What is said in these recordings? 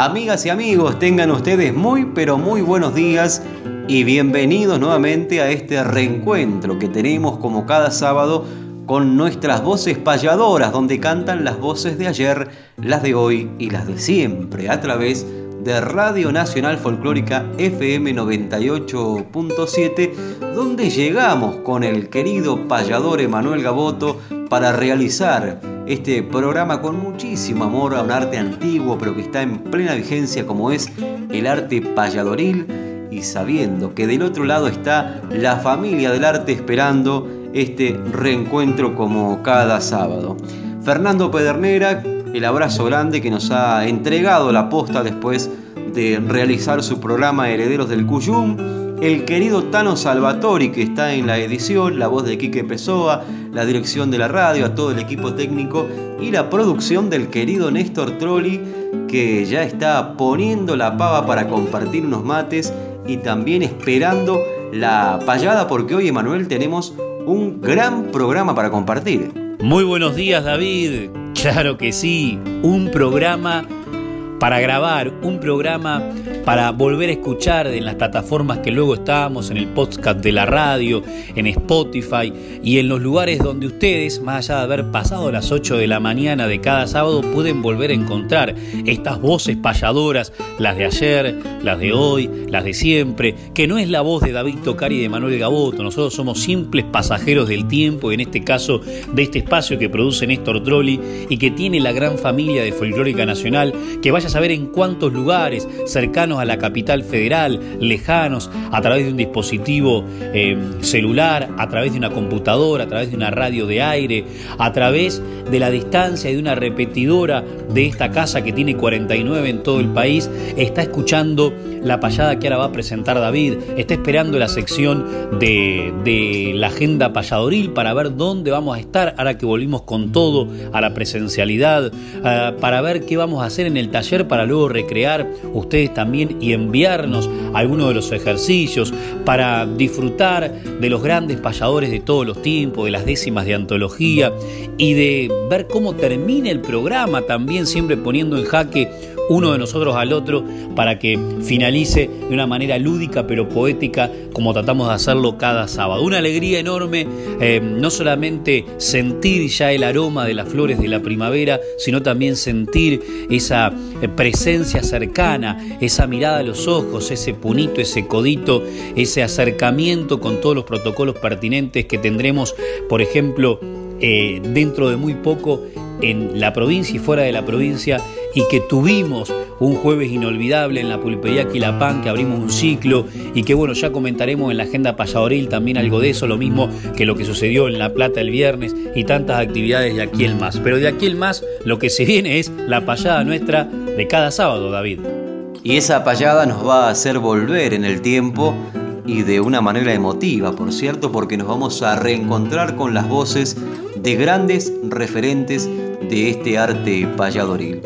Amigas y amigos, tengan ustedes muy pero muy buenos días y bienvenidos nuevamente a este reencuentro que tenemos como cada sábado con nuestras voces payadoras, donde cantan las voces de ayer, las de hoy y las de siempre, a través de Radio Nacional Folclórica FM 98.7, donde llegamos con el querido payador Emanuel Gaboto para realizar este programa con muchísimo amor a un arte antiguo, pero que está en plena vigencia como es el arte payadoril y sabiendo que del otro lado está la familia del arte esperando este reencuentro como cada sábado. Fernando Pedernera, el abrazo grande que nos ha entregado la posta después de realizar su programa Herederos del Cuyum el querido Tano Salvatori, que está en la edición, la voz de Quique Pessoa, la dirección de la radio, a todo el equipo técnico y la producción del querido Néstor Trolli, que ya está poniendo la pava para compartir unos mates y también esperando la payada, porque hoy, Emanuel, tenemos un gran programa para compartir. Muy buenos días, David. Claro que sí, un programa para grabar un programa, para volver a escuchar en las plataformas que luego estábamos, en el podcast de la radio, en Spotify y en los lugares donde ustedes, más allá de haber pasado las 8 de la mañana de cada sábado, pueden volver a encontrar estas voces payadoras, las de ayer, las de hoy, las de siempre, que no es la voz de David Tocari y de Manuel Gaboto, nosotros somos simples pasajeros del tiempo, en este caso de este espacio que produce Néstor Trolli y que tiene la gran familia de Folclórica Nacional, que vaya saber en cuántos lugares cercanos a la capital federal, lejanos, a través de un dispositivo eh, celular, a través de una computadora, a través de una radio de aire, a través de la distancia y de una repetidora de esta casa que tiene 49 en todo el país, está escuchando la payada que ahora va a presentar David, está esperando la sección de, de la agenda payadoril para ver dónde vamos a estar ahora que volvimos con todo a la presencialidad, eh, para ver qué vamos a hacer en el taller para luego recrear ustedes también y enviarnos algunos de los ejercicios, para disfrutar de los grandes payadores de todos los tiempos, de las décimas de antología y de ver cómo termina el programa también siempre poniendo en jaque uno de nosotros al otro para que finalice de una manera lúdica pero poética como tratamos de hacerlo cada sábado. Una alegría enorme, eh, no solamente sentir ya el aroma de las flores de la primavera, sino también sentir esa eh, presencia cercana, esa mirada a los ojos, ese punito, ese codito, ese acercamiento con todos los protocolos pertinentes que tendremos, por ejemplo, eh, dentro de muy poco en la provincia y fuera de la provincia y que tuvimos un jueves inolvidable en la pulpería Quilapán, que abrimos un ciclo y que bueno, ya comentaremos en la agenda payadoril también algo de eso, lo mismo que lo que sucedió en La Plata el viernes y tantas actividades de aquí el más. Pero de aquí el más lo que se viene es la payada nuestra de cada sábado, David. Y esa payada nos va a hacer volver en el tiempo y de una manera emotiva, por cierto, porque nos vamos a reencontrar con las voces de grandes referentes de este arte payadoril.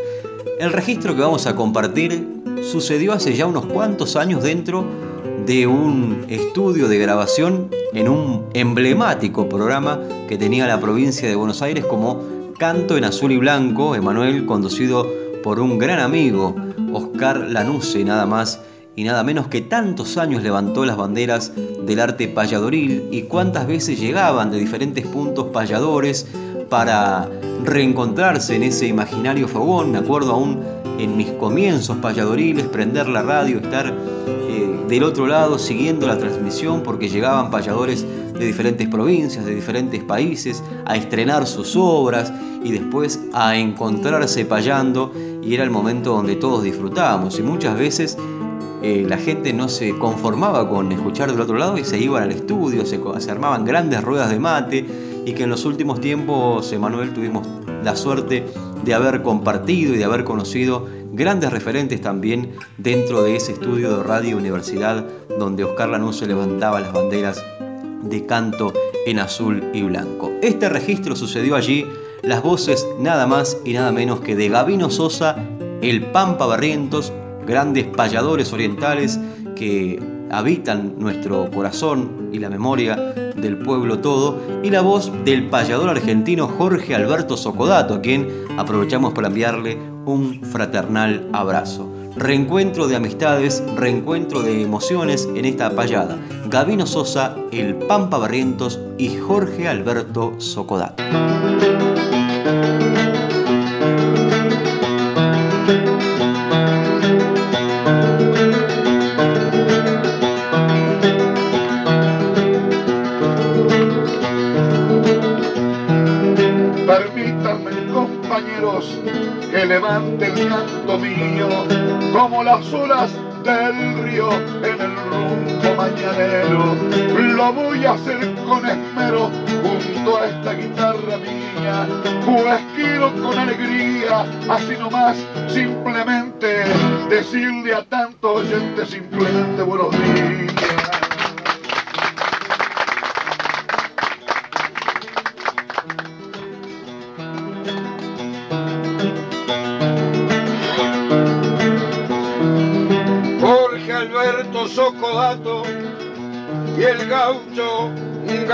El registro que vamos a compartir sucedió hace ya unos cuantos años dentro de un estudio de grabación en un emblemático programa que tenía la provincia de Buenos Aires como Canto en Azul y Blanco, Emanuel, conducido por un gran amigo, Oscar Lanusse, nada más y nada menos que tantos años levantó las banderas del arte payadoril y cuántas veces llegaban de diferentes puntos payadores para reencontrarse en ese imaginario fogón. Me acuerdo aún en mis comienzos payadoriles, prender la radio, estar eh, del otro lado siguiendo la transmisión porque llegaban payadores de diferentes provincias, de diferentes países, a estrenar sus obras y después a encontrarse payando y era el momento donde todos disfrutábamos y muchas veces eh, la gente no se conformaba con escuchar del otro lado y se iban al estudio, se, se armaban grandes ruedas de mate y que en los últimos tiempos, Emanuel, tuvimos la suerte de haber compartido y de haber conocido grandes referentes también dentro de ese estudio de Radio Universidad donde Oscar se levantaba las banderas de canto en azul y blanco. Este registro sucedió allí, las voces nada más y nada menos que de Gabino Sosa, el Pampa Barrientos, grandes payadores orientales que habitan nuestro corazón y la memoria del pueblo todo, y la voz del payador argentino Jorge Alberto Socodato, a quien aprovechamos para enviarle un fraternal abrazo. Reencuentro de amistades, reencuentro de emociones en esta payada. Gabino Sosa, el Pampa Barrientos y Jorge Alberto Socodato. El canto mío como las olas del río en el rumbo mañanero. Lo voy a hacer con esmero junto a esta guitarra mía, pues quiero con alegría, así nomás, simplemente decirle a tantos oyentes simplemente buenos días.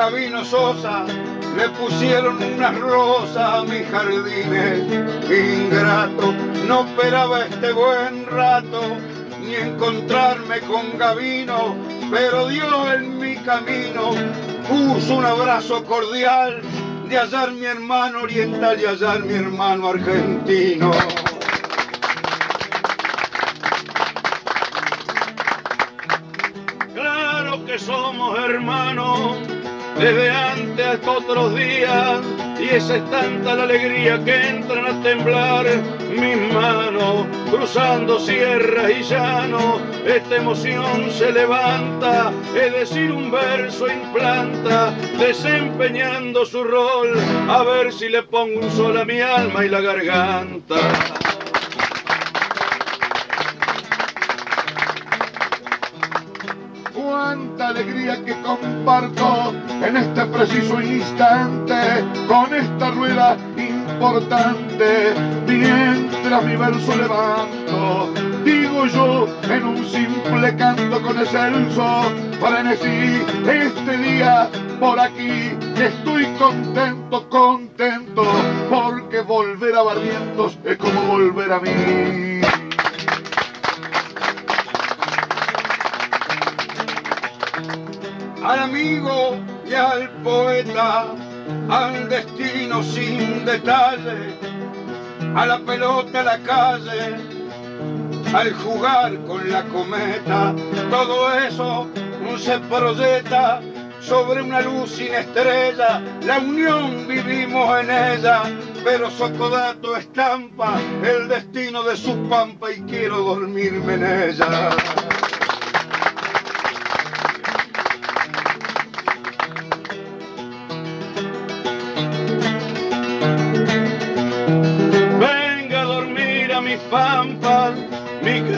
Gabino Sosa, le pusieron unas rosas a mis jardines. Ingrato, no esperaba este buen rato ni encontrarme con Gabino, pero Dios en mi camino puso un abrazo cordial de hallar mi hermano oriental y hallar mi hermano argentino. somos hermanos desde antes hasta otros días y esa es tanta la alegría que entran a temblar. Mis manos cruzando sierras y llanos esta emoción se levanta. Es decir un verso implanta desempeñando su rol. A ver si le pongo un sol a mi alma y la garganta alegría que comparto en este preciso instante con esta rueda importante. Mientras mi verso levanto, digo yo en un simple canto con excelso decir este día por aquí estoy contento, contento, porque volver a Barrientos es como volver a mí. Al amigo y al poeta, al destino sin detalle, a la pelota, a la calle, al jugar con la cometa, todo eso se proyecta sobre una luz sin estrella, la unión vivimos en ella, pero Socodato estampa el destino de su pampa y quiero dormirme en ella.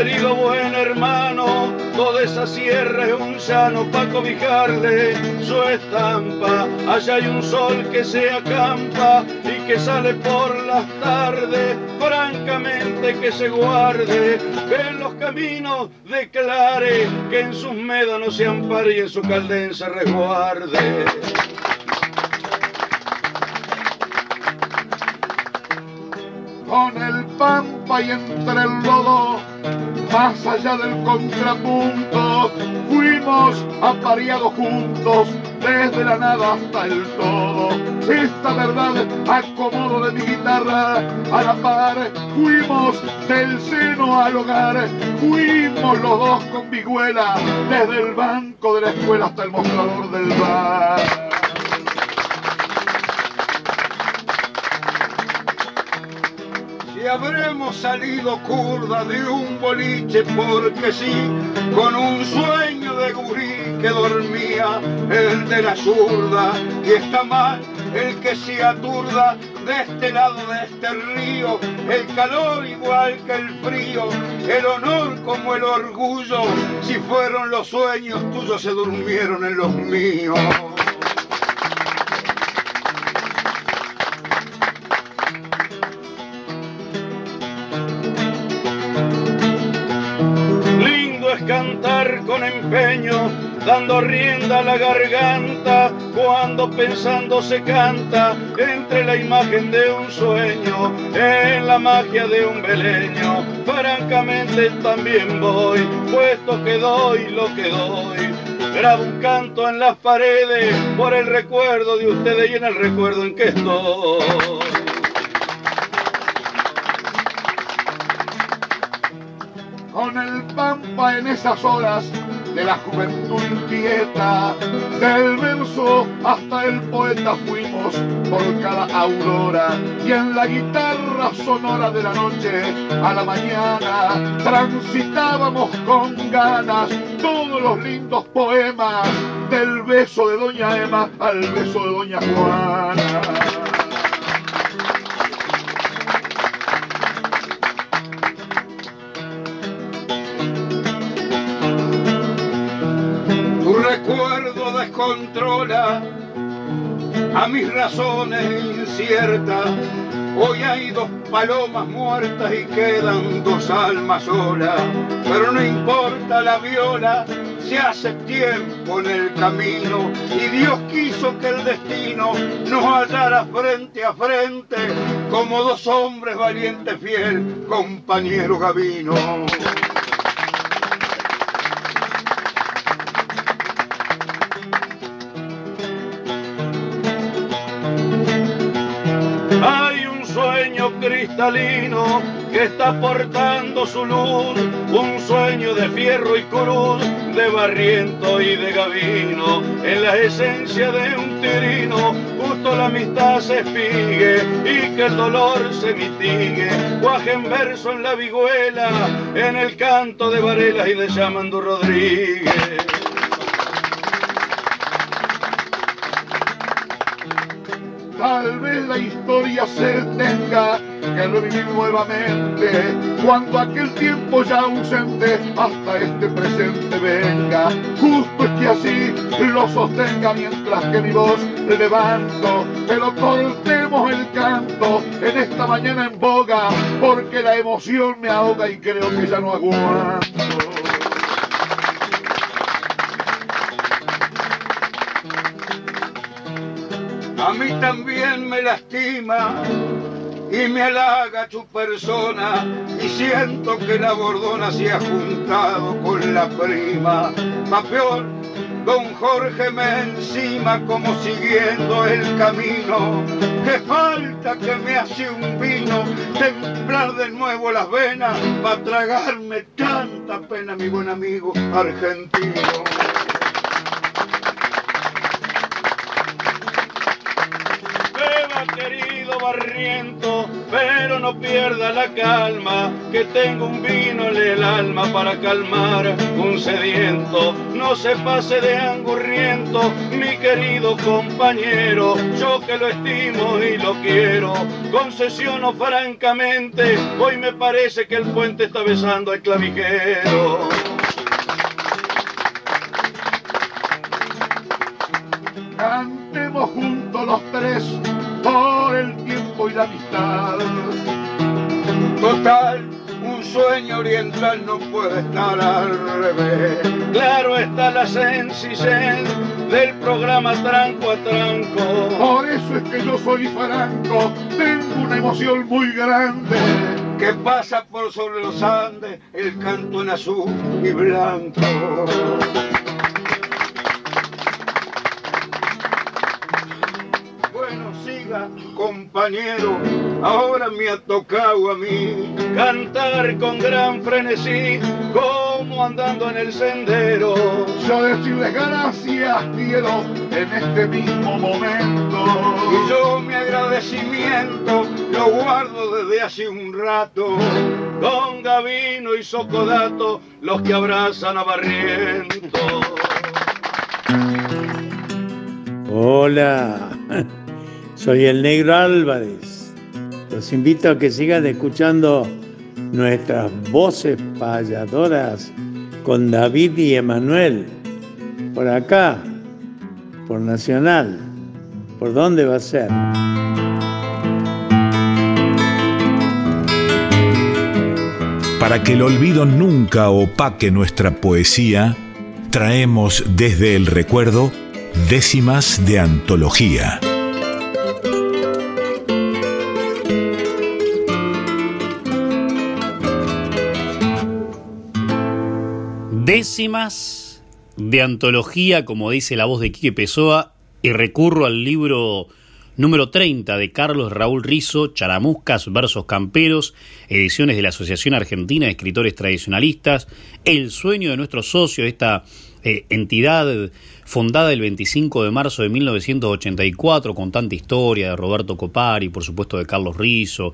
Querido buen hermano, toda esa sierra es un llano para cobijarle su estampa. Allá hay un sol que se acampa y que sale por las tardes, francamente que se guarde, en los caminos declare, que en sus médanos se ampare y en su caldenza resguarde. con el pampa y entre el lodo, más allá del contrapunto, fuimos apareados juntos desde la nada hasta el todo esta verdad acomodo de mi guitarra. A la par fuimos del seno al hogar, fuimos los dos con vihuela, desde el banco de la escuela hasta el mostrador del bar. Habremos salido curda de un boliche porque sí, con un sueño de gurí que dormía el de la zurda y está mal el que se aturda de este lado de este río, el calor igual que el frío, el honor como el orgullo, si fueron los sueños tuyos se durmieron en los míos. Con empeño, dando rienda a la garganta, cuando pensando se canta entre la imagen de un sueño, en la magia de un beleño. Francamente también voy, puesto que doy lo que doy. Grabo un canto en las paredes por el recuerdo de ustedes y en el recuerdo en que estoy. con el pampa en esas horas de la juventud inquieta, del verso hasta el poeta fuimos por cada aurora y en la guitarra sonora de la noche a la mañana transitábamos con ganas todos los lindos poemas del beso de Doña Emma al beso de Doña Juana. Descontrola a mis razones inciertas. Hoy hay dos palomas muertas y quedan dos almas solas, pero no importa la viola, se hace tiempo en el camino y Dios quiso que el destino nos hallara frente a frente como dos hombres valientes fiel, compañero Gavino. Cristalino que está portando su luz, un sueño de fierro y cruz, de barriento y de gavino, en la esencia de un tirino, justo la amistad se espigue y que el dolor se mitigue, guaje en verso en la vihuela, en el canto de Varela y de Llamando Rodríguez. Tal vez la historia se tenga que revivir nuevamente cuando aquel tiempo ya ausente hasta este presente venga. Justo es que así lo sostenga mientras que mi voz levanto, pero cortemos el canto en esta mañana en boga porque la emoción me ahoga y creo que ya no aguanto. A mí también me lastima y me halaga tu persona y siento que la bordona se ha juntado con la prima. Peor, don Jorge me encima como siguiendo el camino. Que falta que me hace un vino, templar de nuevo las venas para tragarme tanta pena, mi buen amigo argentino. Pero no pierda la calma, que tengo un vino en el alma para calmar un sediento. No se pase de angurriento, mi querido compañero, yo que lo estimo y lo quiero, concesiono francamente, hoy me parece que el puente está besando al clavijero. Cantemos juntos los tres la amistad. Total, un sueño oriental no puede estar al revés. Claro está la sencillez del programa tranco a tranco. Por eso es que yo soy franco, tengo una emoción muy grande. Que pasa por sobre los Andes el canto en azul y blanco. Compañero, ahora me ha tocado a mí cantar con gran frenesí, como andando en el sendero. Yo decirles gracias quiero en este mismo momento. Y yo mi agradecimiento lo guardo desde hace un rato. Con Gavino y Socodato, los que abrazan a Barriento. Hola, soy el negro Álvarez. Los invito a que sigan escuchando nuestras voces payadoras con David y Emanuel. Por acá, por Nacional. ¿Por dónde va a ser? Para que el olvido nunca opaque nuestra poesía, traemos desde el recuerdo décimas de antología. Décimas de antología, como dice la voz de Quique Pessoa, y recurro al libro número 30 de Carlos Raúl Rizo, Charamuscas versos Camperos, ediciones de la Asociación Argentina de Escritores Tradicionalistas, el sueño de nuestro socio, esta eh, entidad fundada el 25 de marzo de 1984, con tanta historia de Roberto Copari, por supuesto de Carlos Rizo,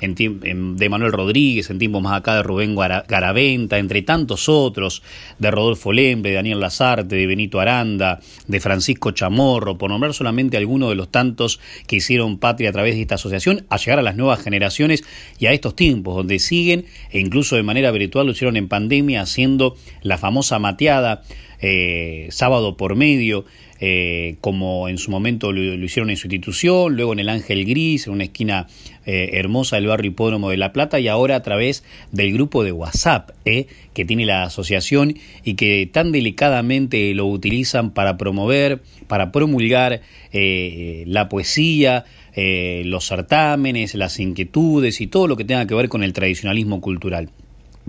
de Manuel Rodríguez, en tiempos más acá de Rubén Garaventa, entre tantos otros, de Rodolfo Lembre, de Daniel Lazarte, de Benito Aranda, de Francisco Chamorro, por nombrar solamente algunos de los tantos que hicieron patria a través de esta asociación, a llegar a las nuevas generaciones y a estos tiempos, donde siguen, e incluso de manera virtual lo hicieron en pandemia, haciendo la famosa mateada eh, sábado por medio, eh, como en su momento lo, hicieron en su institución, luego en el Ángel Gris, en una esquina eh, hermosa del barrio Hipódromo de La Plata, y ahora a través del grupo de WhatsApp que tiene la asociación y que tan delicadamente lo utilizan para promover, para promulgar la poesía, los certámenes, las inquietudes y todo lo que tenga que ver con el tradicionalismo cultural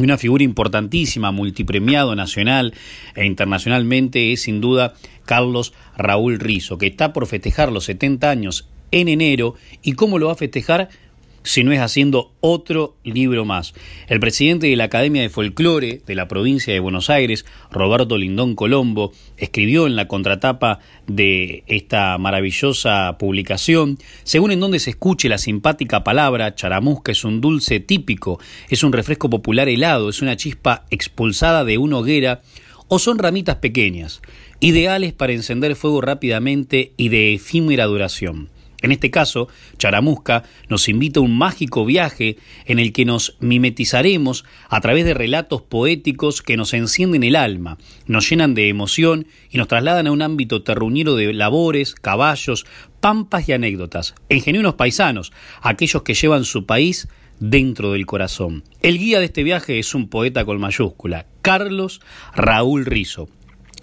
una figura importantísima, multipremiado nacional e internacionalmente, es sin duda Carlos Raúl Rizo, que está por festejar los 70 años en enero. ¿Y cómo lo va a festejar? Si no es haciendo otro libro más. El presidente de la Academia de Folclore de la provincia de Buenos Aires, Roberto Lindón Colombo, escribió en la contratapa de esta maravillosa publicación, según en donde se escuche la simpática palabra, charamusca es un dulce típico, es un refresco popular helado, es una chispa expulsada de una hoguera, o son ramitas pequeñas, ideales para encender fuego rápidamente y de efímera duración. En este caso, Charamusca nos invita a un mágico viaje en el que nos mimetizaremos a través de relatos poéticos que nos encienden el alma, nos llenan de emoción y nos trasladan a un ámbito terruñero de labores, caballos, pampas y anécdotas, en paisanos, aquellos que llevan su país dentro del corazón. El guía de este viaje es un poeta con mayúscula, Carlos Raúl Rizo,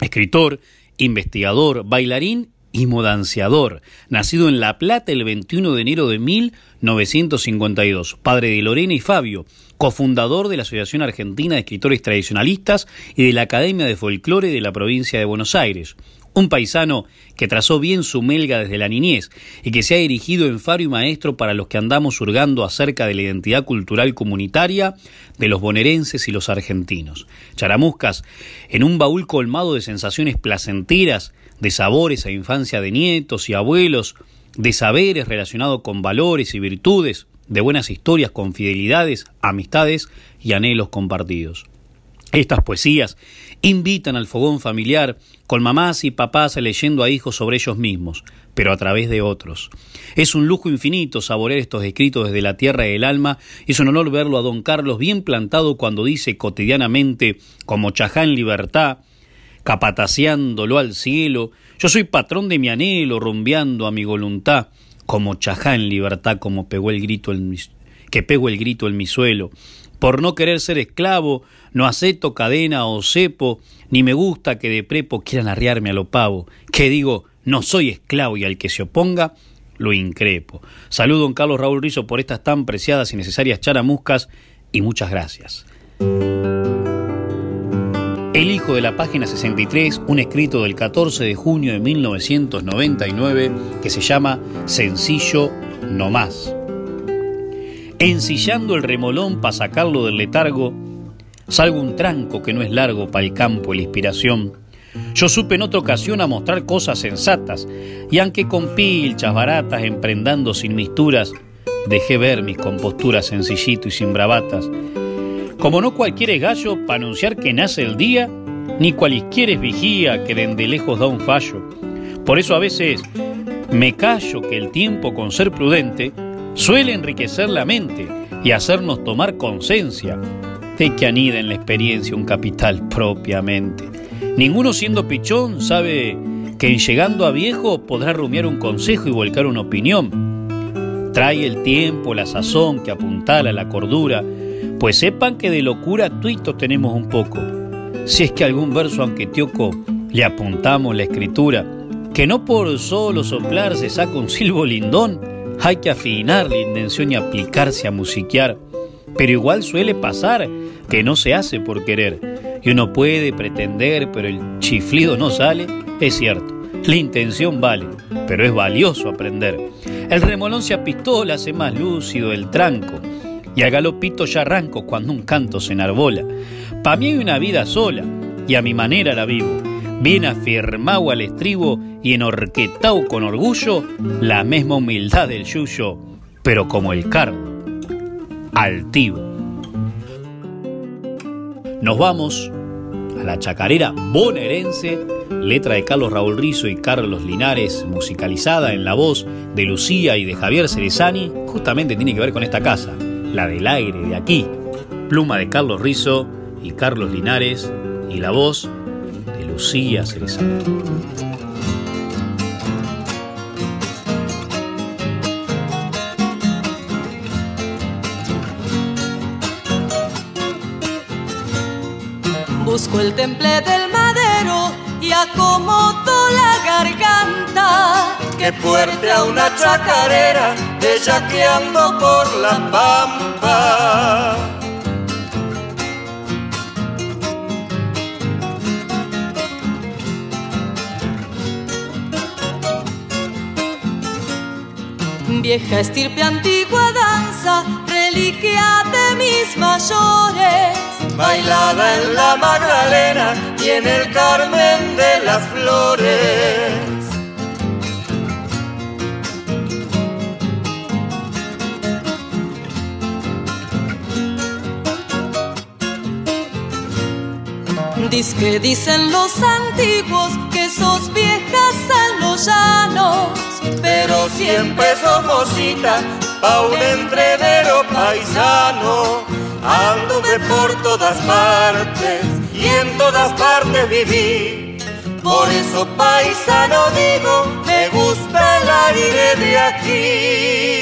escritor, investigador, bailarín y modanciador, nacido en La Plata el 21 de enero de 1952, padre de Lorena y Fabio, cofundador de la Asociación Argentina de Escritores Tradicionalistas y de la Academia de Folclore de la provincia de Buenos Aires. Un paisano que trazó bien su melga desde la niñez y que se ha erigido en faro y maestro para los que andamos hurgando acerca de la identidad cultural comunitaria de los bonaerenses y los argentinos. Charamuscas, en un baúl colmado de sensaciones placenteras de sabores a infancia de nietos y abuelos, de saberes relacionados con valores y virtudes, de buenas historias con fidelidades, amistades y anhelos compartidos. Estas poesías invitan al fogón familiar, con mamás y papás leyendo a hijos sobre ellos mismos, pero a través de otros. Es un lujo infinito saborear estos escritos desde la tierra del alma, y es un honor verlo a don Carlos bien plantado cuando dice cotidianamente, como chajá en libertad, capataceándolo al cielo, yo soy patrón de mi anhelo, rumbeando a mi voluntad, como chajá en libertad, como pegó el grito en mi, que pego el grito en mi suelo. Por no querer ser esclavo, no acepto cadena o cepo, ni me gusta que de prepo quieran arriarme a lo pavo, que digo, no soy esclavo y al que se oponga, lo increpo. Saludo a don Carlos Raúl Rizo por estas tan preciadas y necesarias charamuscas y muchas gracias. Elijo dejo de la página 63 un escrito del 14 de junio de 1999 que se llama Sencillo no más. Ensillando el remolón para sacarlo del letargo, salgo un tranco que no es largo para el campo la inspiración. Yo supe en otra ocasión a mostrar cosas sensatas, y aunque con pilchas baratas emprendando sin misturas, dejé ver mis composturas sencillito y sin bravatas. Como no cualquiera es gallo para anunciar que nace el día, ni cualquiera es vigía que de lejos da un fallo. Por eso a veces me callo que el tiempo con ser prudente suele enriquecer la mente y hacernos tomar conciencia de que anida en la experiencia un capital propiamente. Ninguno siendo pichón sabe que en llegando a viejo podrá rumiar un consejo y volcar una opinión. Trae el tiempo, la sazón que apuntala la cordura, pues sepan que de locura tuitos tenemos un poco. Si es que algún verso anquetioco le apuntamos la escritura, que no por solo soplar se saca un silbo lindón, hay que afinar la intención y aplicarse a musiquear. Pero igual suele pasar que no se hace por querer. Y uno puede pretender, pero el chiflido no sale, es cierto. La intención vale, pero es valioso aprender. El remolón se apistola, hace más lúcido el tranco. Y al galopito ya arranco cuando un canto se enarbola. Pa' mí hay una vida sola, y a mi manera la vivo. Bien afirmado al estribo y enorquetao con orgullo la misma humildad del yuyo, pero como el cardo, altivo. Nos vamos a la chacarera bonaerense, letra de Carlos Raúl Rizo y Carlos Linares, musicalizada en la voz de Lucía y de Javier Cerezani, justamente tiene que ver con esta casa, la del aire de aquí. Pluma de Carlos Rizo y Carlos Linares y la voz de Lucía Cerezani. Busco el temple del madero y acomodo la garganta. Que fuerte a una chacarera, bellaqueando por la pampa. Vieja estirpe antigua danza, reliquia de mis mayores bailada en la Magdalena y en el Carmen de las Flores. Dice que dicen los antiguos que sos viejas a los llanos, pero siempre somos cita pa' un entrevero paisano Anduve por todas partes y en todas partes viví. Por eso paisano digo, me gusta el aire de aquí.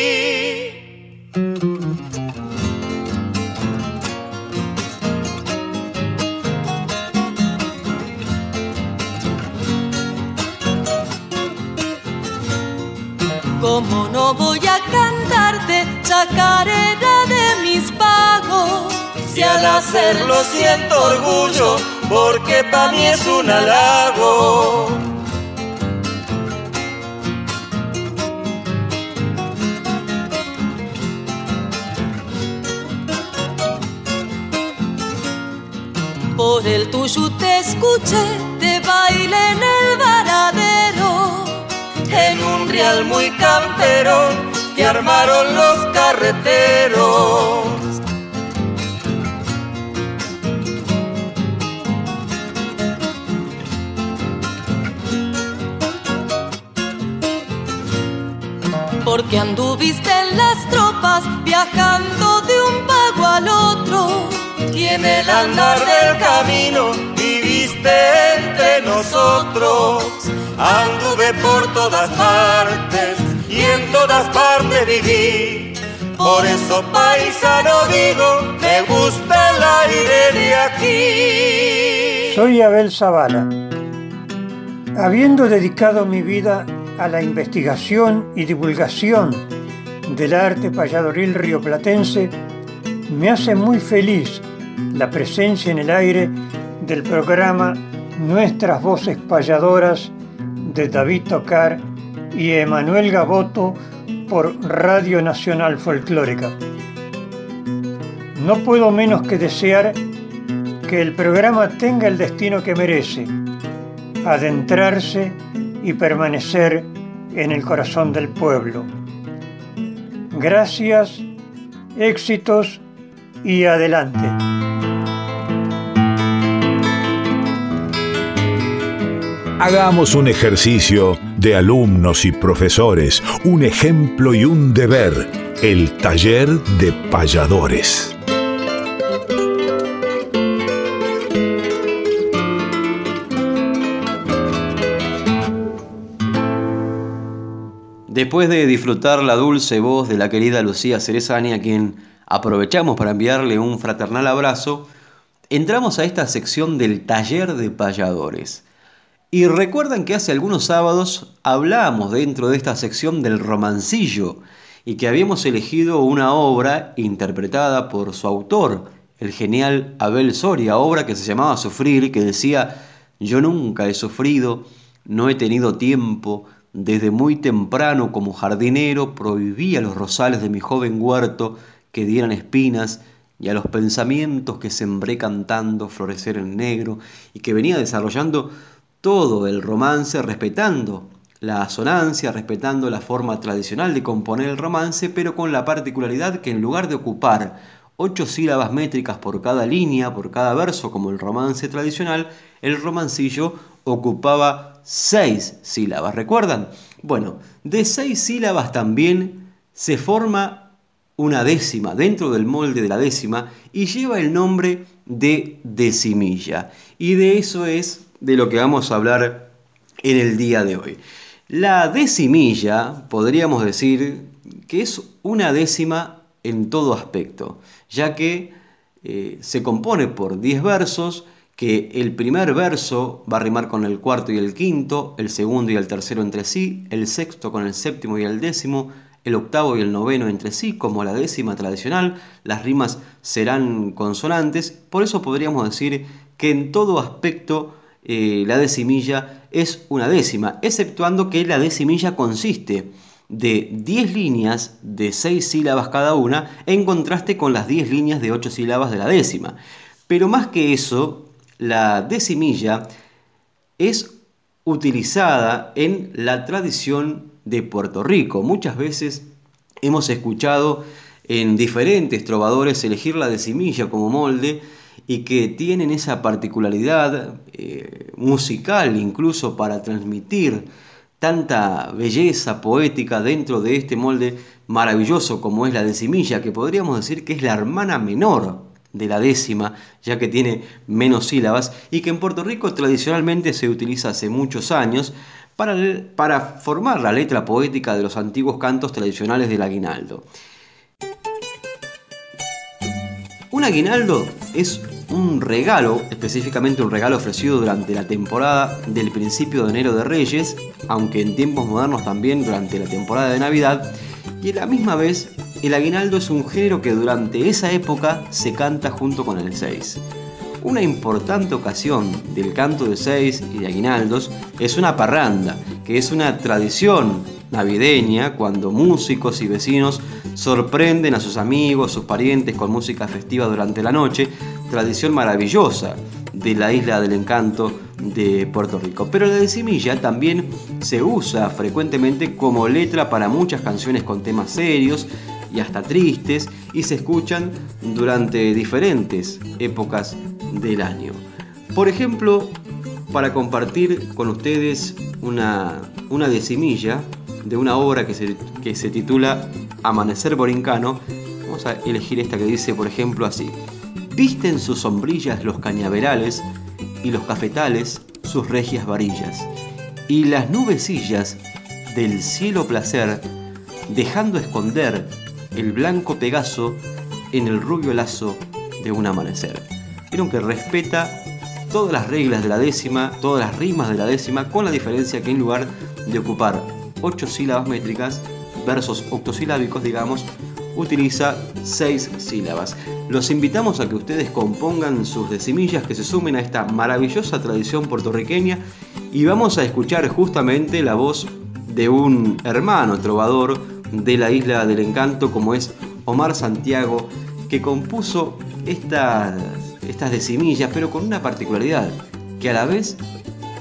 ¿Cómo no voy a cantarte chacarera de mis pagos? Si al hacerlo siento orgullo, porque pa' mí es un halago. Por el tuyo te escuché, muy campero que armaron los carreteros. Porque anduviste en las tropas viajando de un pago al otro. Y en el andar del camino viviste entre nosotros Anduve por todas partes y en todas partes viví. Por eso paisano digo, me gusta el aire de aquí. Soy Abel Zavala. Habiendo dedicado mi vida a la investigación y divulgación del arte payadoril rioplatense, me hace muy feliz la presencia en el aire del programa Nuestras Voces Payadoras de David Tocar y Emanuel Gaboto por Radio Nacional Folclórica. No puedo menos que desear que el programa tenga el destino que merece, adentrarse y permanecer en el corazón del pueblo. Gracias, éxitos y adelante. Hagamos un ejercicio de alumnos y profesores, un ejemplo y un deber, el taller de payadores. Después de disfrutar la dulce voz de la querida Lucía Cerezani, a quien aprovechamos para enviarle un fraternal abrazo, entramos a esta sección del taller de payadores. Y recuerdan que hace algunos sábados hablamos dentro de esta sección del romancillo y que habíamos elegido una obra interpretada por su autor, el genial Abel Soria, obra que se llamaba Sufrir, que decía, yo nunca he sufrido, no he tenido tiempo, desde muy temprano como jardinero prohibía los rosales de mi joven huerto que dieran espinas y a los pensamientos que sembré cantando florecer en negro y que venía desarrollando todo el romance respetando la asonancia, respetando la forma tradicional de componer el romance, pero con la particularidad que en lugar de ocupar ocho sílabas métricas por cada línea, por cada verso, como el romance tradicional, el romancillo ocupaba seis sílabas. ¿Recuerdan? Bueno, de seis sílabas también se forma una décima dentro del molde de la décima y lleva el nombre de decimilla. Y de eso es de lo que vamos a hablar en el día de hoy. La decimilla podríamos decir que es una décima en todo aspecto, ya que eh, se compone por 10 versos, que el primer verso va a rimar con el cuarto y el quinto, el segundo y el tercero entre sí, el sexto con el séptimo y el décimo, el octavo y el noveno entre sí, como la décima tradicional, las rimas serán consonantes, por eso podríamos decir que en todo aspecto eh, la decimilla es una décima, exceptuando que la decimilla consiste de 10 líneas de 6 sílabas cada una, en contraste con las 10 líneas de 8 sílabas de la décima. Pero más que eso, la decimilla es utilizada en la tradición de Puerto Rico. Muchas veces hemos escuchado en diferentes trovadores elegir la decimilla como molde y que tienen esa particularidad eh, musical incluso para transmitir tanta belleza poética dentro de este molde maravilloso como es la decimilla, que podríamos decir que es la hermana menor de la décima, ya que tiene menos sílabas, y que en Puerto Rico tradicionalmente se utiliza hace muchos años para, para formar la letra poética de los antiguos cantos tradicionales del aguinaldo. Un aguinaldo es un regalo, específicamente un regalo ofrecido durante la temporada del principio de enero de Reyes, aunque en tiempos modernos también durante la temporada de Navidad, y a la misma vez el aguinaldo es un género que durante esa época se canta junto con el seis. Una importante ocasión del canto de seis y de aguinaldos es una parranda, que es una tradición navideña cuando músicos y vecinos sorprenden a sus amigos, sus parientes con música festiva durante la noche, tradición maravillosa de la isla del encanto de Puerto Rico. Pero la decimilla también se usa frecuentemente como letra para muchas canciones con temas serios y hasta tristes y se escuchan durante diferentes épocas del año. Por ejemplo, para compartir con ustedes una, una decimilla de una obra que se, que se titula Amanecer Borincano, vamos a elegir esta que dice, por ejemplo, así. Visten sus sombrillas los cañaverales y los cafetales sus regias varillas, y las nubecillas del cielo placer, dejando esconder el blanco Pegaso en el rubio lazo de un amanecer. Vieron que respeta todas las reglas de la décima, todas las rimas de la décima, con la diferencia que en lugar de ocupar ocho sílabas métricas, versos octosilábicos, digamos, utiliza seis sílabas. Los invitamos a que ustedes compongan sus decimillas que se sumen a esta maravillosa tradición puertorriqueña y vamos a escuchar justamente la voz de un hermano trovador de la isla del encanto como es Omar Santiago que compuso estas decimillas pero con una particularidad que a la vez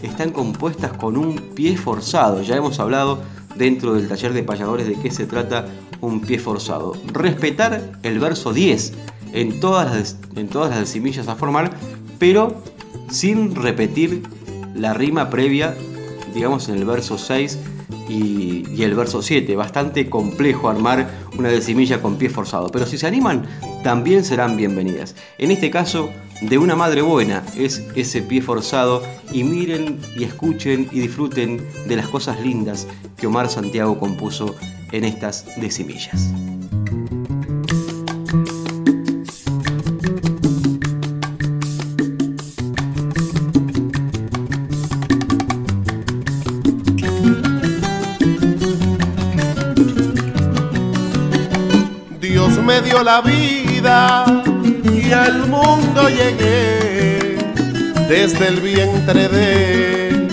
están compuestas con un pie forzado. Ya hemos hablado dentro del taller de payadores de qué se trata un pie forzado. Respetar el verso 10 en todas las, en todas las decimillas a formar, pero sin repetir la rima previa, digamos en el verso 6 y, el verso 7. Bastante complejo armar una decimilla con pie forzado, pero si se animan, también serán bienvenidas. En este caso, de una madre buena es ese pie forzado y miren y escuchen y disfruten de las cosas lindas que Omar Santiago compuso en estas decimillas. La vida y al mundo llegué desde el vientre de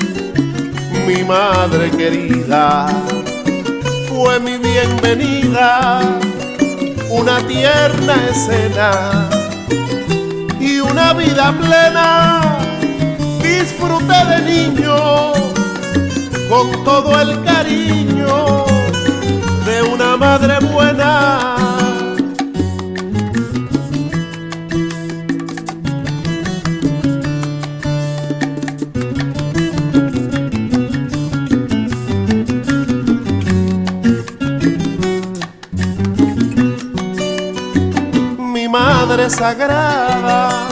mi madre querida. Fue mi bienvenida, una tierna escena y una vida plena. Disfruté de niño con todo el cariño de una madre buena sagrada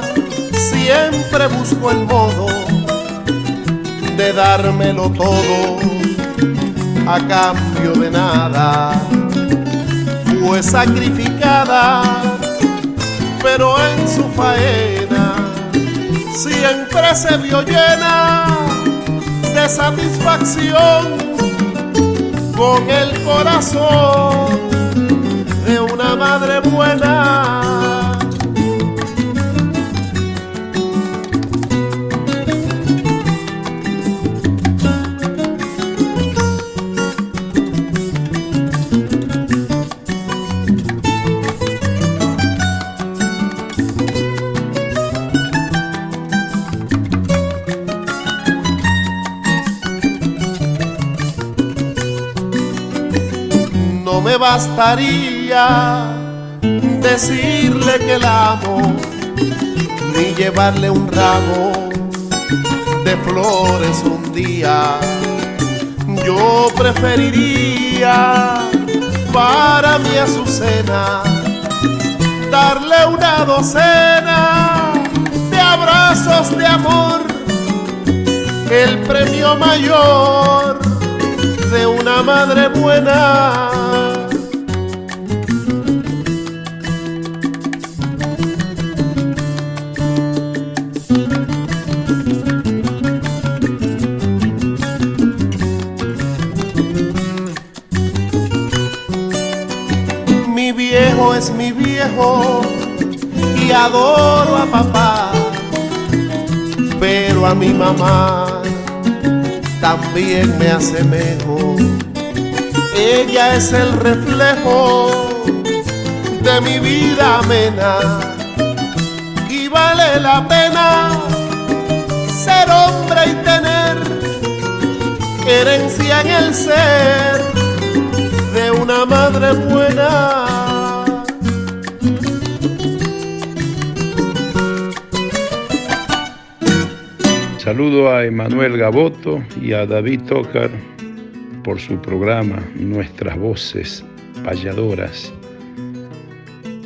siempre busco el modo de dármelo todo a cambio de nada. Fue sacrificada, pero en su faena siempre se vio llena de satisfacción con el corazón de una madre buena. Bastaría decirle que la amo, ni llevarle un ramo de flores un día. Yo preferiría para mi azucena darle una docena de abrazos de amor, el premio mayor de una madre buena y adoro a papá, pero a mi mamá también me asemejo. Ella es el reflejo de mi vida amena y vale la pena ser hombre y tener herencia en el ser de una madre buena. Saludo a Emanuel Gaboto y a David Tocar por su programa Nuestras Voces Payadoras,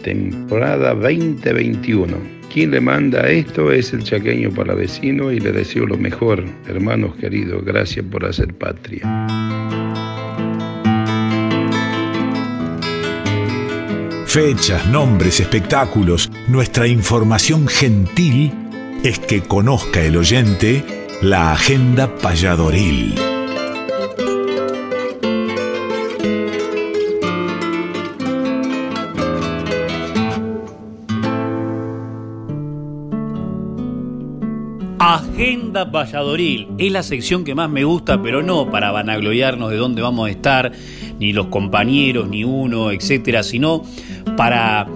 temporada 2021. Quien le manda esto es el chaqueño palavecino y le deseo lo mejor, hermanos queridos. Gracias por hacer patria. Fechas, nombres, espectáculos, nuestra información gentil es que conozca el oyente la agenda payadoril. Agenda Valladoril es la sección que más me gusta, pero no para vanagloriarnos de dónde vamos a estar, ni los compañeros, ni uno, etcétera, sino para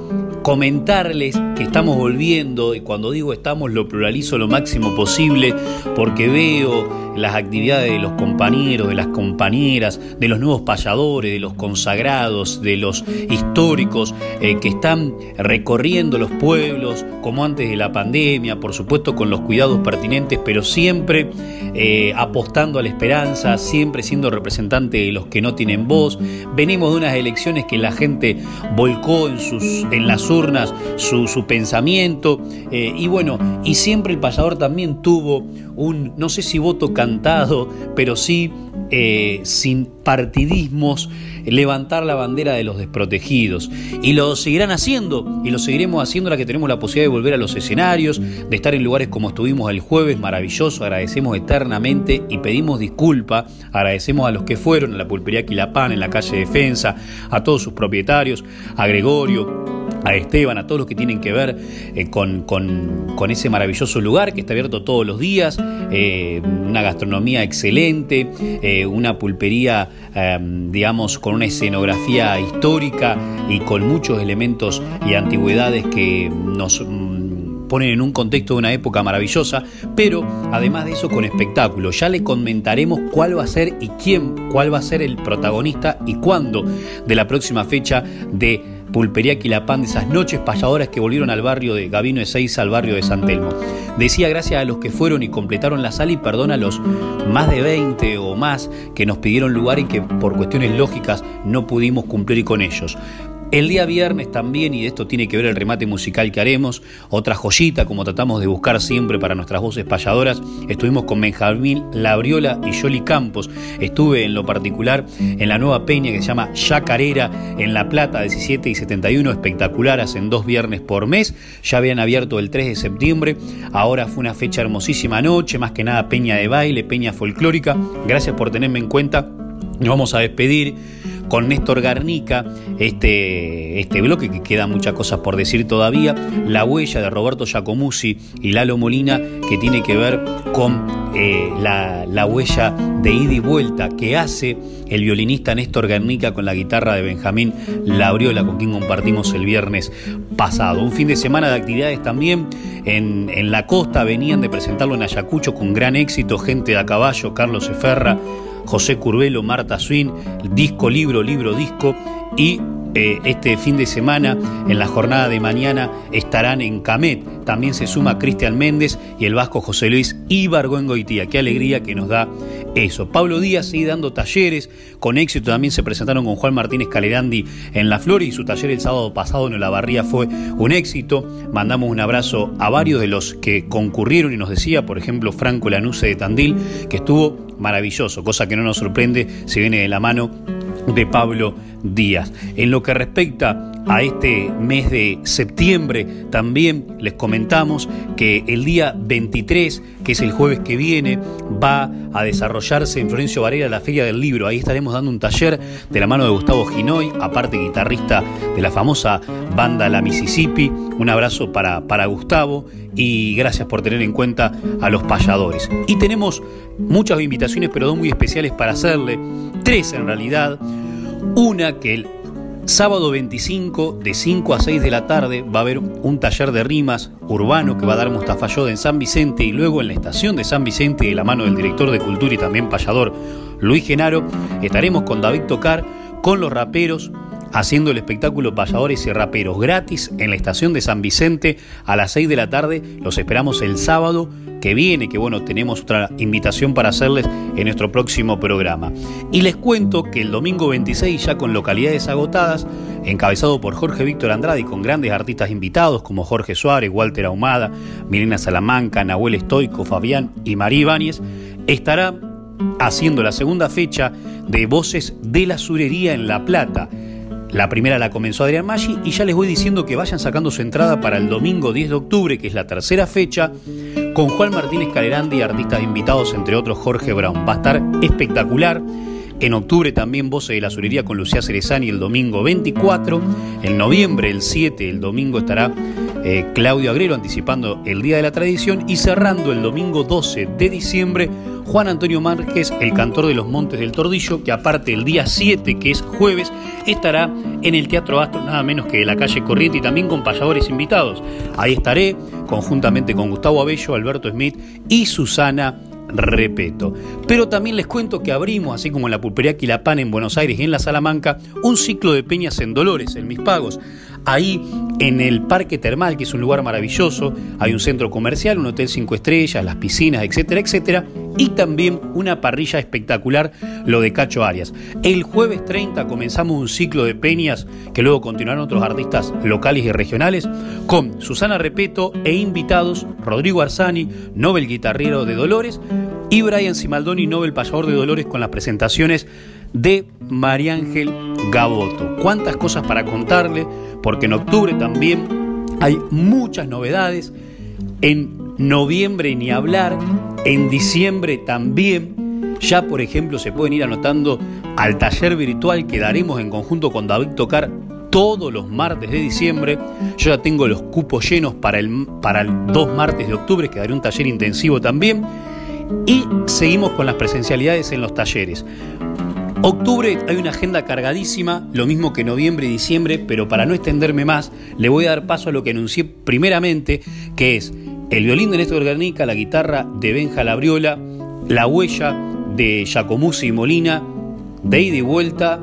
comentarles que estamos volviendo y cuando digo estamos lo pluralizo lo máximo posible porque veo las actividades de los compañeros, de las compañeras, de los nuevos payadores, de los consagrados, de los históricos eh, que están recorriendo los pueblos como antes de la pandemia, por supuesto con los cuidados pertinentes, pero siempre eh, apostando a la esperanza, siempre siendo representante de los que no tienen voz. Venimos de unas elecciones que la gente volcó en, sus, en las urnas su, pensamiento eh, y bueno, y siempre el payador también tuvo un, no sé si voto cantado, pero sí eh, sin partidismos, levantar la bandera de los desprotegidos. Y lo seguirán haciendo, y lo seguiremos haciendo la que tenemos la posibilidad de volver a los escenarios, de estar en lugares como estuvimos el jueves, maravilloso, agradecemos eternamente y pedimos disculpa, agradecemos a los que fueron a la pulpería Quilapán en la calle Defensa, a todos sus propietarios, a Gregorio, a Esteban, a todos los que tienen que ver eh, con, ese maravilloso lugar que está abierto todos los días, eh, una gastronomía excelente, eh, una pulpería, digamos, con una escenografía histórica y con muchos elementos y antigüedades que nos mm, ponen en un contexto de una época maravillosa, pero además de eso con espectáculo. Ya le comentaremos cuál va a ser y quién, cuál va a ser el protagonista y cuándo de la próxima fecha de Pulpería Quilapán, de esas noches payadoras que volvieron al barrio de Gavino de Seiza, al barrio de San Telmo. Decía gracias a los que fueron y completaron la sala y perdón a los más de 20 o más que nos pidieron lugar y que por cuestiones lógicas no pudimos cumplir con ellos. El día viernes también, y de esto tiene que ver el remate musical que haremos, otra joyita como tratamos de buscar siempre para nuestras voces payadoras, estuvimos con Benjamín Labriola y Yoli Campos. Estuve en lo particular en la nueva peña que se llama Yacarera en La Plata, 17 y 71, espectacular, hacen dos viernes por mes. Ya habían abierto el 3 de septiembre, ahora fue una fecha hermosísima noche, más que nada peña de baile, peña folclórica. Gracias por tenerme en cuenta. Nos vamos a despedir con Néstor Garnica, este, este bloque que queda muchas cosas por decir todavía, la huella de Roberto Giacomuzzi y Lalo Molina, que tiene que ver con eh, la, huella de ida y vuelta que hace el violinista Néstor Garnica con la guitarra de Benjamín Labriola, con quien compartimos el viernes pasado. Un fin de semana de actividades también en, en la costa, venían de presentarlo en Ayacucho con gran éxito, gente de a caballo, Carlos Eferra, José Curbelo, Marta Swin, disco, libro, libro, disco y eh, este fin de semana, en la jornada de mañana, estarán en Camet. También se suma Cristian Méndez y el vasco José Luis Ibargüengoitía. Qué alegría que nos da eso. Pablo Díaz sigue dando talleres. Con éxito también se presentaron con Juan Martínez Calerandi en La Flor y su taller el sábado pasado en La Barría fue un éxito. Mandamos un abrazo a varios de los que concurrieron y nos decía, por ejemplo, Franco Lanuse de Tandil, que estuvo maravilloso, cosa que no nos sorprende, se viene de la mano de Pablo Díaz. En lo que respecta a este mes de septiembre, también les comentamos que el día 23, que es el jueves que viene, va a desarrollarse en Florencio Varela la Feria del Libro. Ahí estaremos dando un taller de la mano de Gustavo Ginoy, aparte guitarrista de la famosa banda La Mississippi. Un abrazo para, para Gustavo y gracias por tener en cuenta a los payadores. Y tenemos muchas invitaciones, pero dos muy especiales para hacerle, tres en realidad. Una que el sábado 25 de 5 a 6 de la tarde va a haber un taller de rimas urbano que va a dar Mustafa Yoda en San Vicente y luego en la estación de San Vicente de la mano del director de cultura y también payador Luis Genaro estaremos con David Tocar con los raperos haciendo el espectáculo Payadores y Raperos gratis en la estación de San Vicente a las 6 de la tarde. Los esperamos el sábado que viene, que bueno, tenemos otra invitación para hacerles en nuestro próximo programa. Y les cuento que el domingo 26, ya con localidades agotadas, encabezado por Jorge Víctor Andrade y con grandes artistas invitados como Jorge Suárez, Walter Ahumada, Milena Salamanca, Nahuel Estoico, Fabián y María Ibáñez, estará haciendo la segunda fecha de Voces de la Surería en La Plata la primera la comenzó Adrián Maggi y ya les voy diciendo que vayan sacando su entrada para el domingo 10 de octubre, que es la tercera fecha, con Juan Martínez Calerandi y artistas invitados, entre otros Jorge Brown. Va a estar espectacular. En octubre también Voce de la Surería con Lucía Cerezani el domingo 24. En noviembre, el 7, el domingo estará eh, Claudio Agrelo anticipando el Día de la Tradición y cerrando el domingo 12 de diciembre Juan Antonio Márquez, el cantor de los Montes del Tordillo, que aparte el día 7, que es jueves, estará en el Teatro Astro, nada menos que de la calle Corriente y también con payadores invitados. Ahí estaré, conjuntamente con Gustavo Abello, Alberto Smith y Susana Repeto. Pero también les cuento que abrimos, así como en la Pulpería Quilapán en Buenos Aires y en la Salamanca, un ciclo de peñas en Dolores, en Mis Pagos. Ahí en el Parque Termal, que es un lugar maravilloso, hay un centro comercial, un hotel cinco estrellas, las piscinas, etcétera, etcétera, y también una parrilla espectacular, lo de Cacho Arias. El jueves 30 comenzamos un ciclo de peñas que luego continuarán otros artistas locales y regionales con Susana Repeto e invitados Rodrigo Arzani, Nobel Guitarrero de Dolores, y Brian Simaldoni, Nobel Payador de Dolores con las presentaciones de María Ángel Gaboto. ¿Cuántas cosas para contarle? Porque en octubre también hay muchas novedades. En noviembre ni hablar. En diciembre también. Ya, por ejemplo, se pueden ir anotando al taller virtual que daremos en conjunto con David Tocar todos los martes de diciembre. Yo ya tengo los cupos llenos para el, para el dos martes de octubre, que daré un taller intensivo también. Y seguimos con las presencialidades en los talleres. Octubre hay una agenda cargadísima, lo mismo que noviembre y diciembre, pero para no extenderme más, le voy a dar paso a lo que anuncié primeramente, que es el violín de Néstor Garnica, la guitarra de Benja Labriola, la huella de Giacomuzzi y Molina, de ida y vuelta,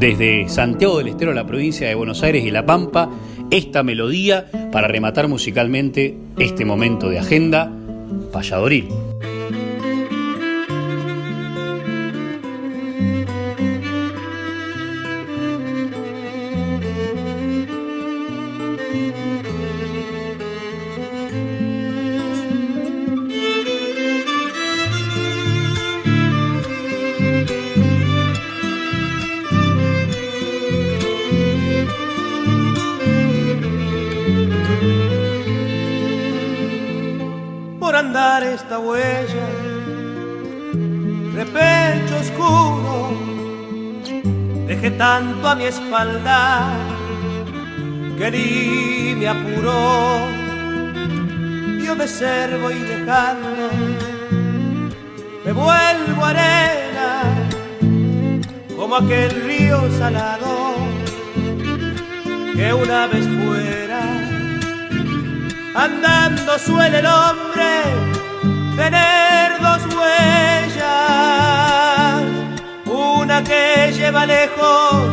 desde Santiago del Estero la provincia de Buenos Aires y La Pampa, esta melodía para rematar musicalmente este momento de agenda, Valladolid. Esta huella. De pecho oscuro dejé tanto a mi espalda que ni me apuró. Yo de ser voy dejando me vuelvo arena como aquel río salado que una vez fuera andando suele el hombre tener dos huellas, una que lleva lejos,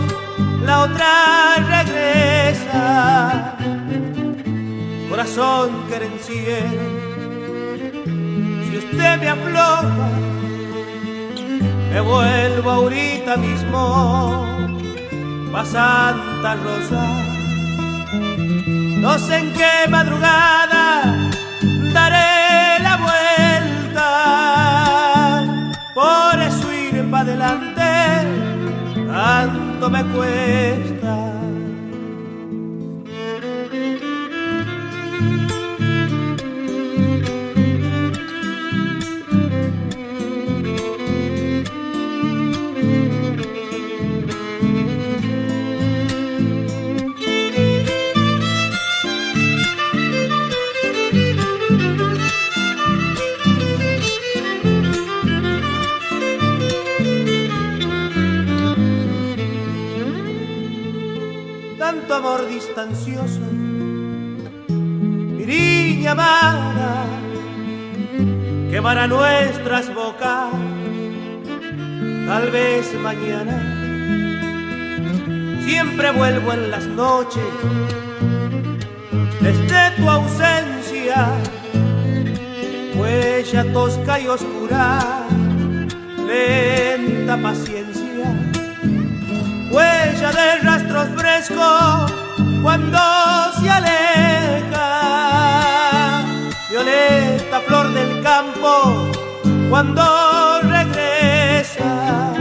la otra regresa. Corazón querenciero, si usted me afloja, me vuelvo ahorita mismo pa' Santa Rosa. No sé en qué madrugada tanto me cuesta. Mi amada, quemará nuestras bocas, tal vez mañana. Siempre vuelvo en las noches, desde tu ausencia, huella tosca y oscura, lenta paciencia huella de rastros frescos cuando se aleja. Flor del campo, cuando regresa.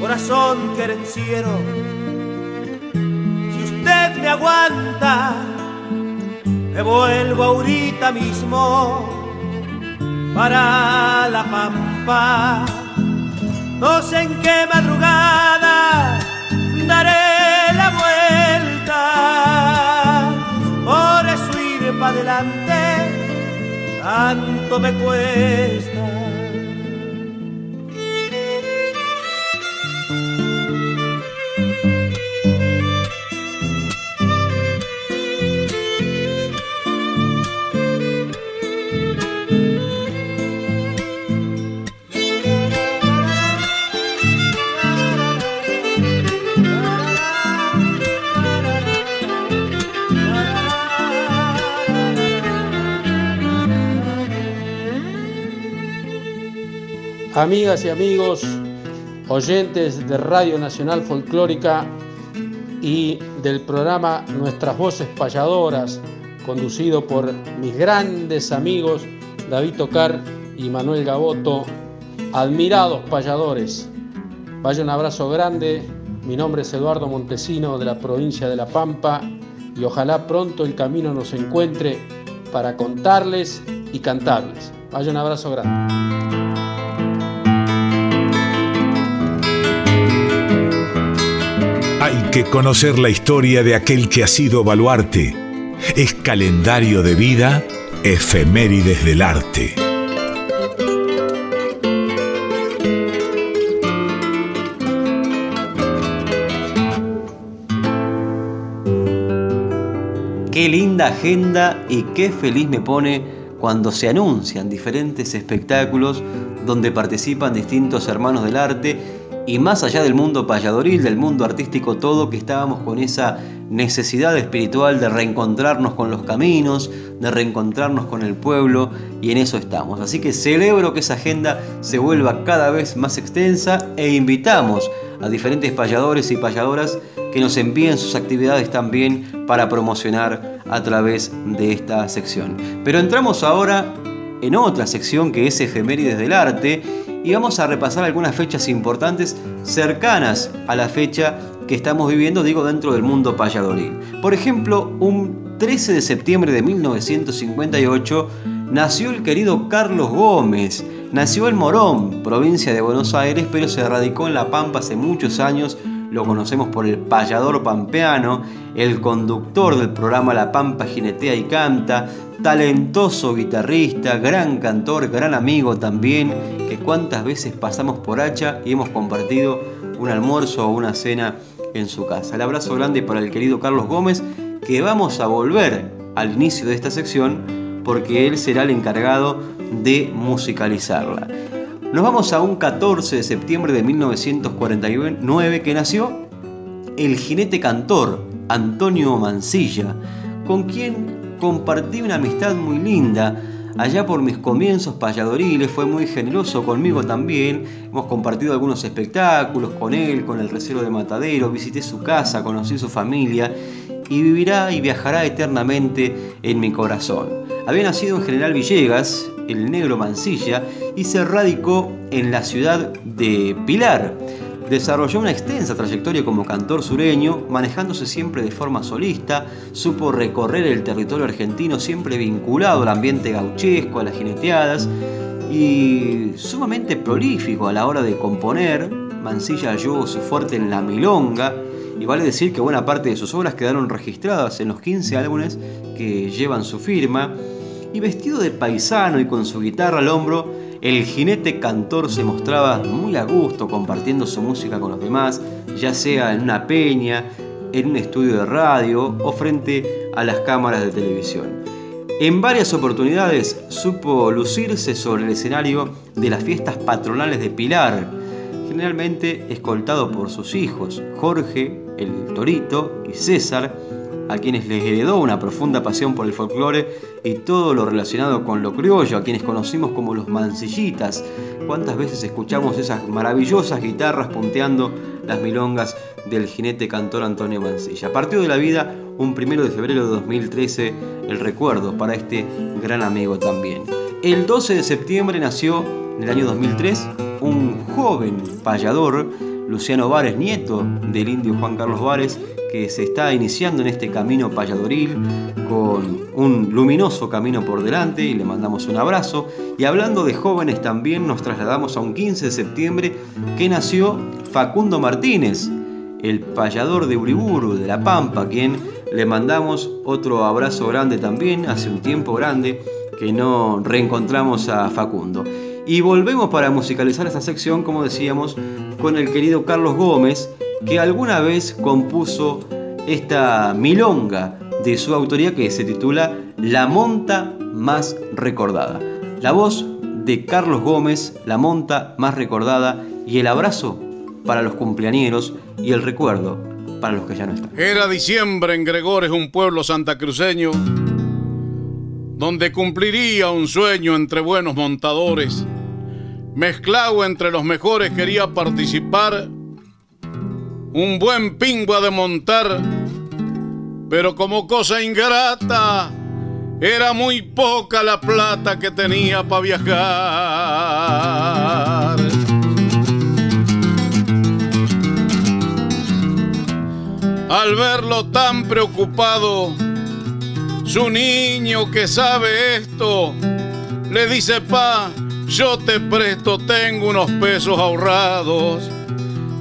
Corazón querenciero, si usted me aguanta, me vuelvo ahorita mismo para la pampa no sé en qué madrugada daré la vuelta. Tanto me cuesta. Amigas y amigos, oyentes de Radio Nacional Folclórica y del programa Nuestras Voces Payadoras, conducido por mis grandes amigos David Tocar y Manuel Gaboto, admirados payadores. Vaya un abrazo grande, mi nombre es Eduardo Montesino de la provincia de La Pampa y ojalá pronto el camino nos encuentre para contarles y cantarles. Vaya un abrazo grande. Que conocer la historia de aquel que ha sido baluarte. Es calendario de vida, efemérides del arte. Qué linda agenda y qué feliz me pone cuando se anuncian diferentes espectáculos donde participan distintos hermanos del arte y más allá del mundo payadoril, del mundo artístico todo, que estábamos con esa necesidad espiritual de reencontrarnos con los caminos, de reencontrarnos con el pueblo, y en eso estamos. Así que celebro que esa agenda se vuelva cada vez más extensa e invitamos a diferentes payadores y payadoras que nos envíen sus actividades también para promocionar a través de esta sección. Pero entramos ahora en otra sección que es Efemérides del Arte y vamos a repasar algunas fechas importantes cercanas a la fecha que estamos viviendo, digo, dentro del mundo payadoril. Por ejemplo, un 13 de septiembre de 1958 nació el querido Carlos Gómez. Nació en Morón, provincia de Buenos Aires, pero se radicó en La Pampa hace muchos años. Lo conocemos por el payador pampeano, el conductor del programa La Pampa Jinetea y Canta, talentoso guitarrista, gran cantor, gran amigo también, que cuántas veces pasamos por Hacha y hemos compartido un almuerzo o una cena en su casa. El abrazo grande para el querido Carlos Gómez, que vamos a volver al inicio de esta sección porque él será el encargado de musicalizarla. Nos vamos a un 14 de septiembre de 1949 que nació el jinete cantor Antonio Mancilla, con quien compartí una amistad muy linda. Allá por mis comienzos payadoriles fue muy generoso conmigo también. Hemos compartido algunos espectáculos con él, con el recero de Matadero, visité su casa, conocí su familia y vivirá y viajará eternamente en mi corazón. Había nacido en General Villegas, el negro Mancilla, y se radicó en la ciudad de Pilar Desarrolló una extensa trayectoria como cantor sureño, manejándose siempre de forma solista, supo recorrer el territorio argentino siempre vinculado al ambiente gauchesco, a las jineteadas, y sumamente prolífico a la hora de componer. Mansilla halló su fuerte en la milonga, y vale decir que buena parte de sus obras quedaron registradas en los 15 álbumes que llevan su firma, y vestido de paisano y con su guitarra al hombro, el jinete cantor se mostraba muy a gusto compartiendo su música con los demás, ya sea en una peña, en un estudio de radio o frente a las cámaras de televisión. En varias oportunidades supo lucirse sobre el escenario de las fiestas patronales de Pilar, generalmente escoltado por sus hijos, Jorge, el Torito y César, a quienes les heredó una profunda pasión por el folclore y todo lo relacionado con lo criollo, a quienes conocimos como los mancillitas. ¿Cuántas veces escuchamos esas maravillosas guitarras punteando las milongas del jinete cantor Antonio Mancilla? Partió de la vida un primero de febrero de 2013 el recuerdo para este gran amigo también. El 12 de septiembre nació en el año 2003 un joven payador, Luciano Vares, nieto del indio Juan Carlos Vares, que se está iniciando en este camino payadoril con un luminoso camino por delante y le mandamos un abrazo. Y hablando de jóvenes también nos trasladamos a un 15 de septiembre que nació Facundo Martínez, el payador de Uriburu, de La Pampa, quien le mandamos otro abrazo grande también, hace un tiempo grande que no reencontramos a Facundo. Y volvemos para musicalizar esta sección, como decíamos, con el querido Carlos Gómez, que alguna vez compuso esta milonga de su autoría que se titula La monta más recordada. La voz de Carlos Gómez, La monta más recordada y el abrazo para los cumpleañeros y el recuerdo para los que ya no están. Era diciembre en Gregores, un pueblo santacruceño, donde cumpliría un sueño entre buenos montadores. Mezclado entre los mejores quería participar, un buen pingua de montar, pero como cosa ingrata, era muy poca la plata que tenía para viajar. Al verlo tan preocupado, su niño que sabe esto, le dice, pa, yo te presto, tengo unos pesos ahorrados.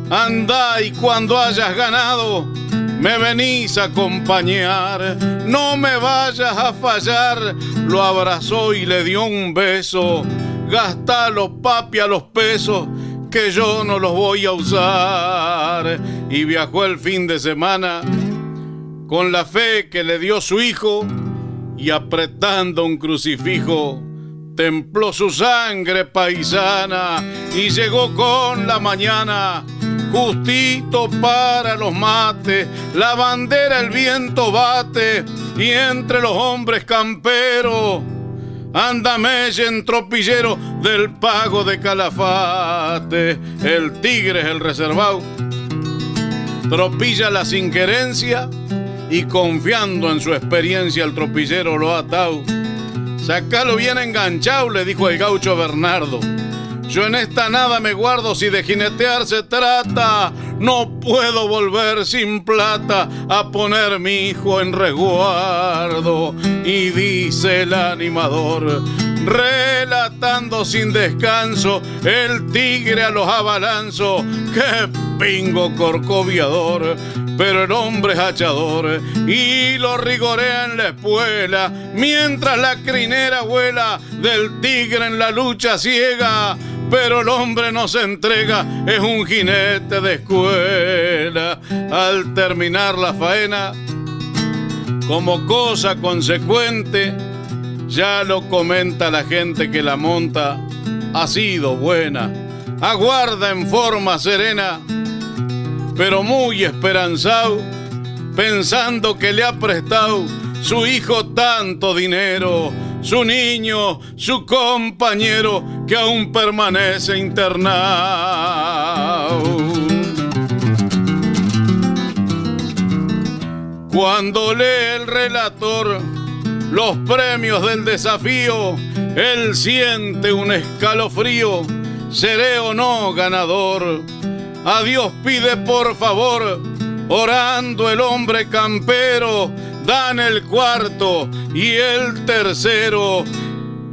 Anda y cuando hayas ganado, me venís a acompañar. No me vayas a fallar. Lo abrazó y le dio un beso. Gastalo, papi, a los pesos que yo no los voy a usar. Y viajó el fin de semana con la fe que le dio su hijo y apretando un crucifijo templó su sangre paisana y llegó con la mañana justito para los mates, la bandera el viento bate y entre los hombres camperos anda en tropillero del pago de Calafate. El tigre es el reservado, tropilla la sin querencia y confiando en su experiencia el tropillero lo ha atado. Sácalo bien enganchado, le dijo el gaucho Bernardo. Yo en esta nada me guardo si de jinetear se trata. No puedo volver sin plata a poner mi hijo en resguardo. Y dice el animador, relatando sin descanso, el tigre a los abalanzos. ¡Qué pingo corcoviador! pero el hombre es hachador y lo rigorea en la espuela mientras la crinera vuela del tigre en la lucha ciega pero el hombre no se entrega, es un jinete de escuela. Al terminar la faena, como cosa consecuente, ya lo comenta la gente que la monta, ha sido buena, aguarda en forma serena, pero muy esperanzado, pensando que le ha prestado su hijo tanto dinero su niño, su compañero que aún permanece internado. Cuando lee el relator los premios del desafío, él siente un escalofrío, seré o no ganador. A Dios pide por favor, orando el hombre campero, dan el cuarto y el tercero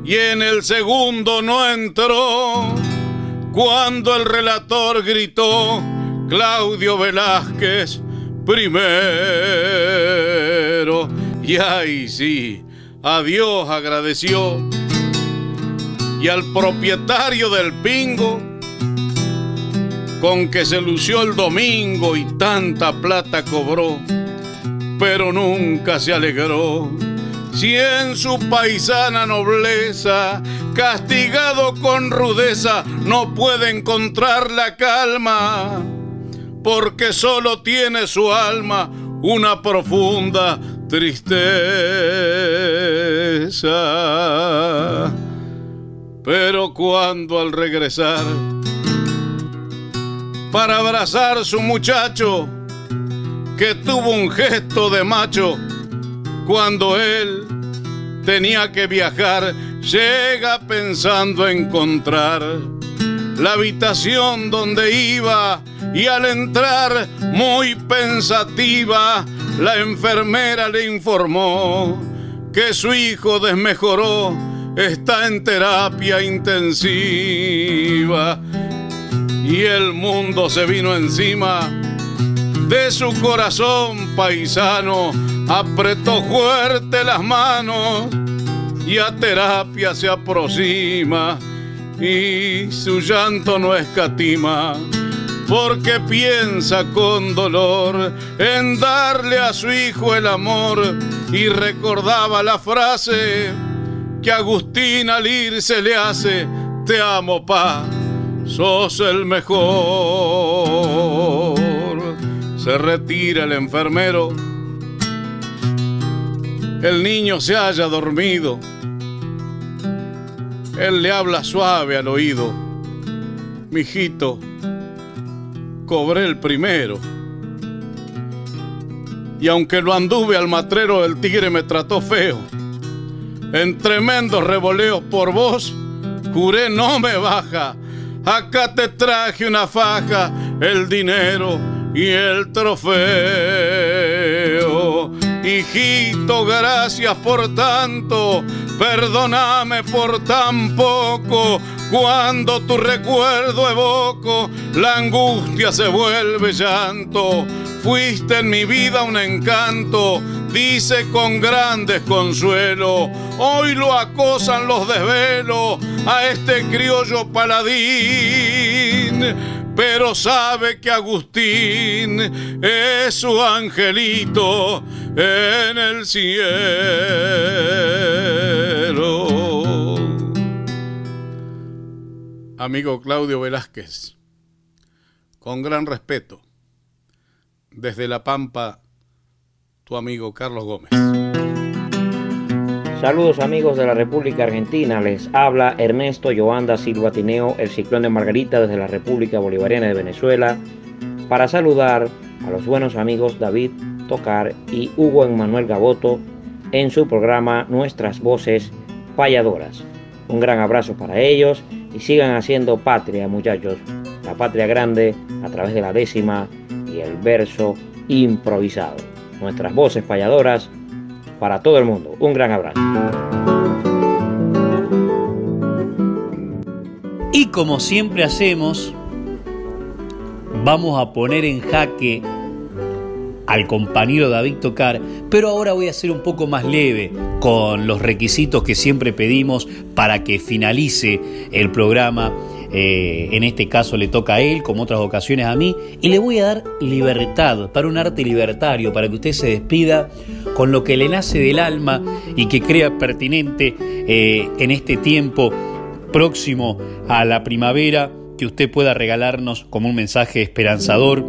y en el segundo no entró. Cuando el relator gritó, Claudio Velázquez primero. Y ahí sí, a Dios agradeció. Y al propietario del pingo, con que se lució el domingo y tanta plata cobró pero nunca se alegró. Si en su paisana nobleza, castigado con rudeza, no puede encontrar la calma, porque solo tiene su alma una profunda tristeza. Pero cuando al regresar, para abrazar su muchacho, que tuvo un gesto de macho cuando él tenía que viajar, llega pensando encontrar la habitación donde iba y al entrar muy pensativa, la enfermera le informó que su hijo desmejoró, está en terapia intensiva. Y el mundo se vino encima de su corazón paisano, apretó fuerte las manos y a terapia se aproxima y su llanto no escatima porque piensa con dolor en darle a su hijo el amor y recordaba la frase que Agustín al irse le hace, te amo pa, sos el mejor. Se retira el enfermero, el niño se haya dormido, él le habla suave al oído, mijito, cobré el primero. Y aunque lo anduve al matrero, el tigre me trató feo. En tremendos revoleos por vos, juré no me baja. Acá te traje una faja, el dinero y el trofeo. Hijito, gracias por tanto, perdóname por tan poco. Cuando tu recuerdo evoco, la angustia se vuelve llanto. Fuiste en mi vida un encanto, dice con grandes consuelo. Hoy lo acosan los desvelos a este criollo paladín pero sabe que Agustín es su angelito en el cielo. Amigo Claudio Velázquez, con gran respeto, desde La Pampa, tu amigo Carlos Gómez. Saludos amigos de la República Argentina, les habla Ernesto Joanda Silva Tineo, el ciclón de Margarita desde la República Bolivariana de Venezuela, para saludar a los buenos amigos David Tocar y Hugo Emmanuel Gaboto en su programa Nuestras Voces Payadoras. Un gran abrazo para ellos y sigan haciendo patria muchachos, la patria grande a través de la décima y el verso improvisado. Nuestras voces payadoras para todo el mundo. Un gran abrazo. Y como siempre hacemos, vamos a poner en jaque al compañero David Tocar, pero ahora voy a ser un poco más leve con los requisitos que siempre pedimos para que finalice el programa eh, en este caso le toca a él, como otras ocasiones a mí, y le voy a dar libertad, para un arte libertario, para que usted se despida con lo que le nace del alma y que crea pertinente eh, en este tiempo próximo a la primavera, que usted pueda regalarnos como un mensaje esperanzador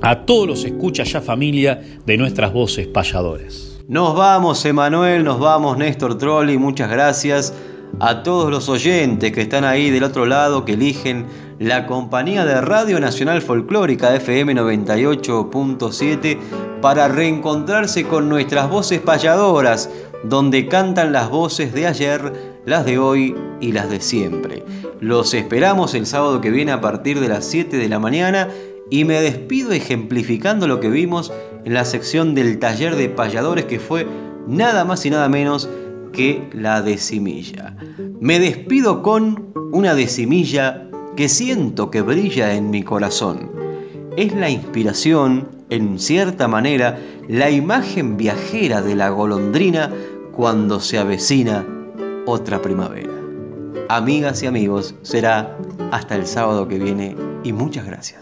a todos los escuchas ya familia de nuestras voces payadoras. Nos vamos, Emanuel, nos vamos, Néstor Trolli, muchas gracias a todos los oyentes que están ahí del otro lado, que eligen la compañía de Radio Nacional Folclórica FM 98.7 para reencontrarse con nuestras voces payadoras, donde cantan las voces de ayer, las de hoy y las de siempre. Los esperamos el sábado que viene a partir de las 7 de la mañana y me despido ejemplificando lo que vimos en la sección del taller de payadores que fue nada más y nada menos que la decimilla. Me despido con una decimilla que siento que brilla en mi corazón. Es la inspiración, en cierta manera, la imagen viajera de la golondrina cuando se avecina otra primavera. Amigas y amigos, será hasta el sábado que viene y muchas gracias.